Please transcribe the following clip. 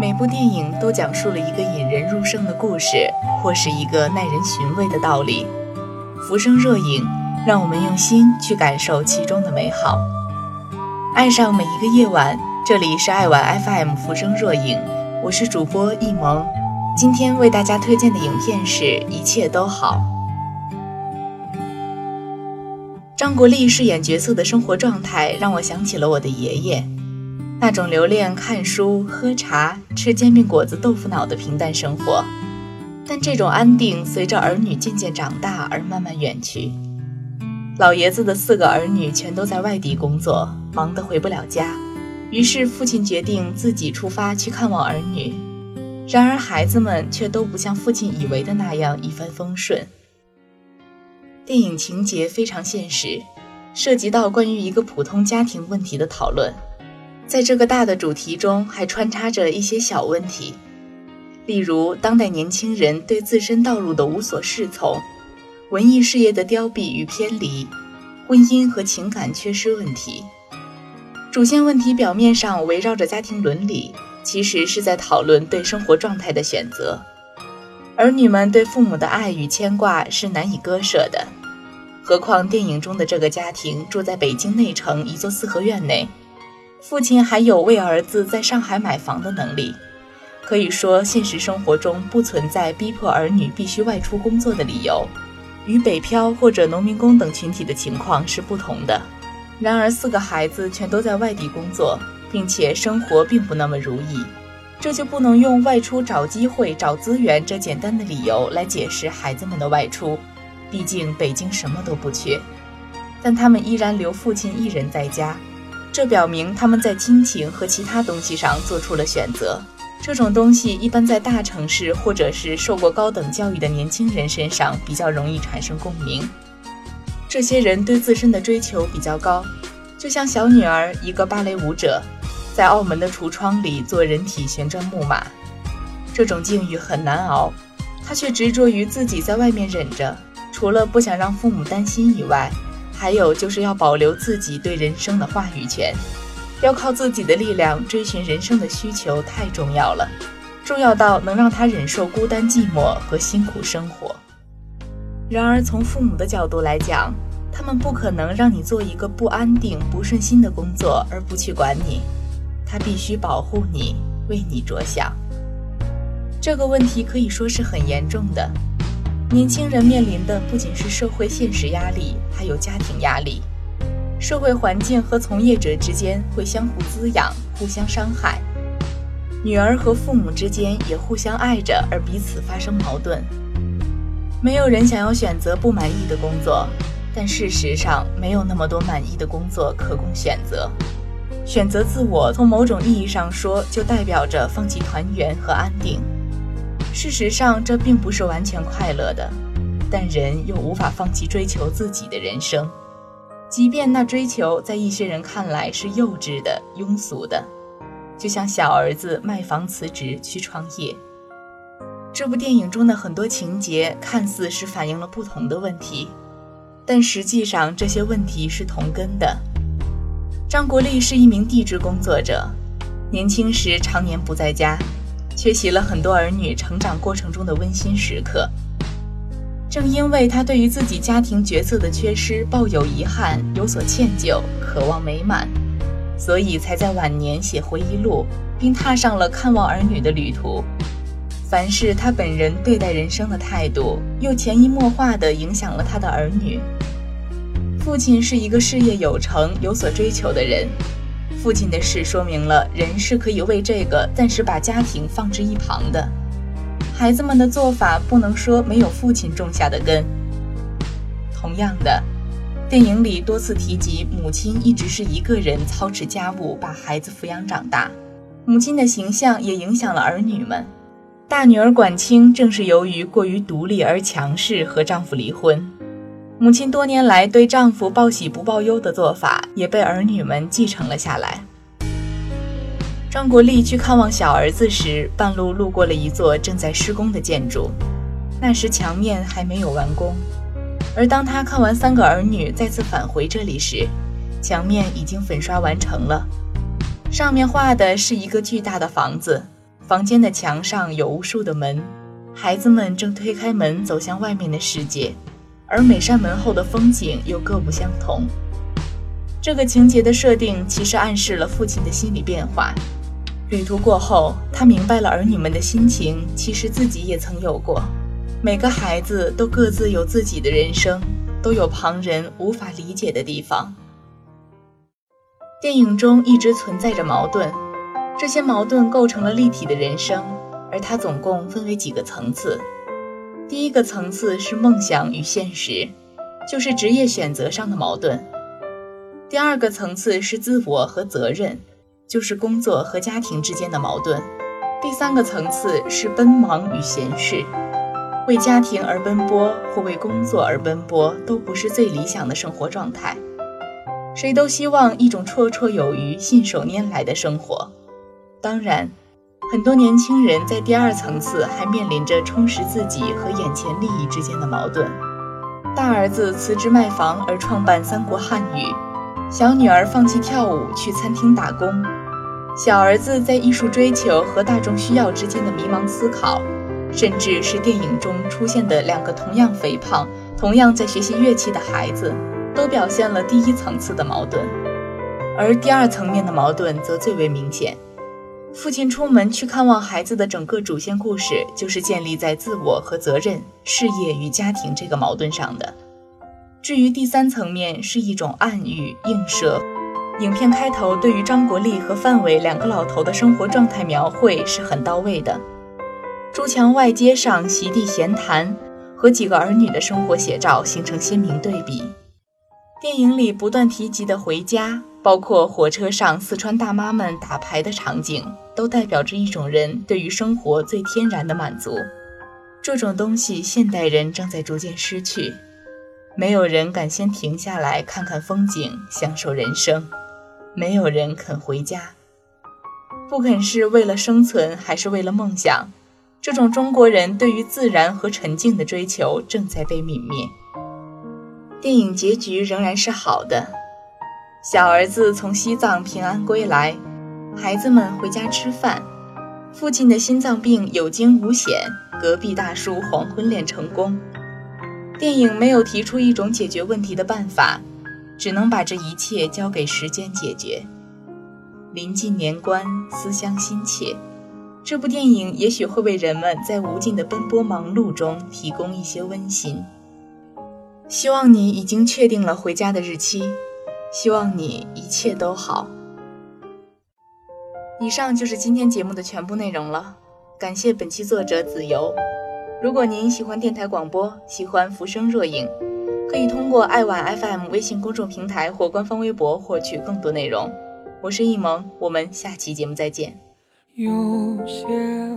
每部电影都讲述了一个引人入胜的故事，或是一个耐人寻味的道理。浮生若影，让我们用心去感受其中的美好。爱上每一个夜晚，这里是爱晚 FM 浮生若影，我是主播易萌。今天为大家推荐的影片是《一切都好》。张国立饰演角色的生活状态，让我想起了我的爷爷。那种留恋看书、喝茶、吃煎饼果子、豆腐脑的平淡生活，但这种安定随着儿女渐渐长大而慢慢远去。老爷子的四个儿女全都在外地工作，忙得回不了家，于是父亲决定自己出发去看望儿女。然而孩子们却都不像父亲以为的那样一帆风顺。电影情节非常现实，涉及到关于一个普通家庭问题的讨论。在这个大的主题中，还穿插着一些小问题，例如当代年轻人对自身道路的无所适从，文艺事业的凋敝与偏离，婚姻和情感缺失问题。主线问题表面上围绕着家庭伦理，其实是在讨论对生活状态的选择。儿女们对父母的爱与牵挂是难以割舍的，何况电影中的这个家庭住在北京内城一座四合院内。父亲还有为儿子在上海买房的能力，可以说现实生活中不存在逼迫儿女必须外出工作的理由，与北漂或者农民工等群体的情况是不同的。然而，四个孩子全都在外地工作，并且生活并不那么如意，这就不能用外出找机会、找资源这简单的理由来解释孩子们的外出。毕竟北京什么都不缺，但他们依然留父亲一人在家。这表明他们在亲情和其他东西上做出了选择。这种东西一般在大城市或者是受过高等教育的年轻人身上比较容易产生共鸣。这些人对自身的追求比较高，就像小女儿，一个芭蕾舞者，在澳门的橱窗里做人体旋转木马。这种境遇很难熬，她却执着于自己在外面忍着，除了不想让父母担心以外。还有就是要保留自己对人生的话语权，要靠自己的力量追寻人生的需求太重要了，重要到能让他忍受孤单寂寞和辛苦生活。然而从父母的角度来讲，他们不可能让你做一个不安定、不顺心的工作而不去管你，他必须保护你，为你着想。这个问题可以说是很严重的。年轻人面临的不仅是社会现实压力，还有家庭压力。社会环境和从业者之间会相互滋养，互相伤害。女儿和父母之间也互相爱着，而彼此发生矛盾。没有人想要选择不满意的工作，但事实上没有那么多满意的工作可供选择。选择自我，从某种意义上说，就代表着放弃团圆和安定。事实上，这并不是完全快乐的，但人又无法放弃追求自己的人生，即便那追求在一些人看来是幼稚的、庸俗的，就像小儿子卖房辞职去创业。这部电影中的很多情节看似是反映了不同的问题，但实际上这些问题是同根的。张国立是一名地质工作者，年轻时常年不在家。缺席了很多儿女成长过程中的温馨时刻。正因为他对于自己家庭角色的缺失抱有遗憾，有所歉疚，渴望美满，所以才在晚年写回忆录，并踏上了看望儿女的旅途。凡是他本人对待人生的态度，又潜移默化地影响了他的儿女。父亲是一个事业有成、有所追求的人。父亲的事说明了人是可以为这个暂时把家庭放置一旁的。孩子们的做法不能说没有父亲种下的根。同样的，电影里多次提及母亲一直是一个人操持家务，把孩子抚养长大。母亲的形象也影响了儿女们。大女儿管清正是由于过于独立而强势，和丈夫离婚。母亲多年来对丈夫报喜不报忧的做法，也被儿女们继承了下来。张国立去看望小儿子时，半路路过了一座正在施工的建筑，那时墙面还没有完工。而当他看完三个儿女再次返回这里时，墙面已经粉刷完成了，上面画的是一个巨大的房子，房间的墙上有无数的门，孩子们正推开门走向外面的世界，而每扇门后的风景又各不相同。这个情节的设定其实暗示了父亲的心理变化。旅途过后，他明白了儿女们的心情，其实自己也曾有过。每个孩子都各自有自己的人生，都有旁人无法理解的地方。电影中一直存在着矛盾，这些矛盾构成了立体的人生，而它总共分为几个层次。第一个层次是梦想与现实，就是职业选择上的矛盾。第二个层次是自我和责任，就是工作和家庭之间的矛盾。第三个层次是奔忙与闲适，为家庭而奔波或为工作而奔波都不是最理想的生活状态。谁都希望一种绰绰有余、信手拈来的生活。当然，很多年轻人在第二层次还面临着充实自己和眼前利益之间的矛盾。大儿子辞职卖房而创办三国汉语。小女儿放弃跳舞去餐厅打工，小儿子在艺术追求和大众需要之间的迷茫思考，甚至是电影中出现的两个同样肥胖、同样在学习乐器的孩子，都表现了第一层次的矛盾。而第二层面的矛盾则最为明显。父亲出门去看望孩子的整个主线故事，就是建立在自我和责任、事业与家庭这个矛盾上的。至于第三层面是一种暗喻映射，影片开头对于张国立和范伟两个老头的生活状态描绘是很到位的。朱墙外街上席地闲谈，和几个儿女的生活写照形成鲜明对比。电影里不断提及的回家，包括火车上四川大妈们打牌的场景，都代表着一种人对于生活最天然的满足。这种东西，现代人正在逐渐失去。没有人敢先停下来看看风景，享受人生；没有人肯回家，不肯是为了生存，还是为了梦想？这种中国人对于自然和沉静的追求正在被泯灭。电影结局仍然是好的，小儿子从西藏平安归来，孩子们回家吃饭，父亲的心脏病有惊无险，隔壁大叔黄昏恋成功。电影没有提出一种解决问题的办法，只能把这一切交给时间解决。临近年关，思乡心切，这部电影也许会为人们在无尽的奔波忙碌中提供一些温馨。希望你已经确定了回家的日期，希望你一切都好。以上就是今天节目的全部内容了，感谢本期作者子由。如果您喜欢电台广播，喜欢浮生若影，可以通过爱晚 FM 微信公众平台或官方微博获取更多内容。我是易萌，我们下期节目再见。有些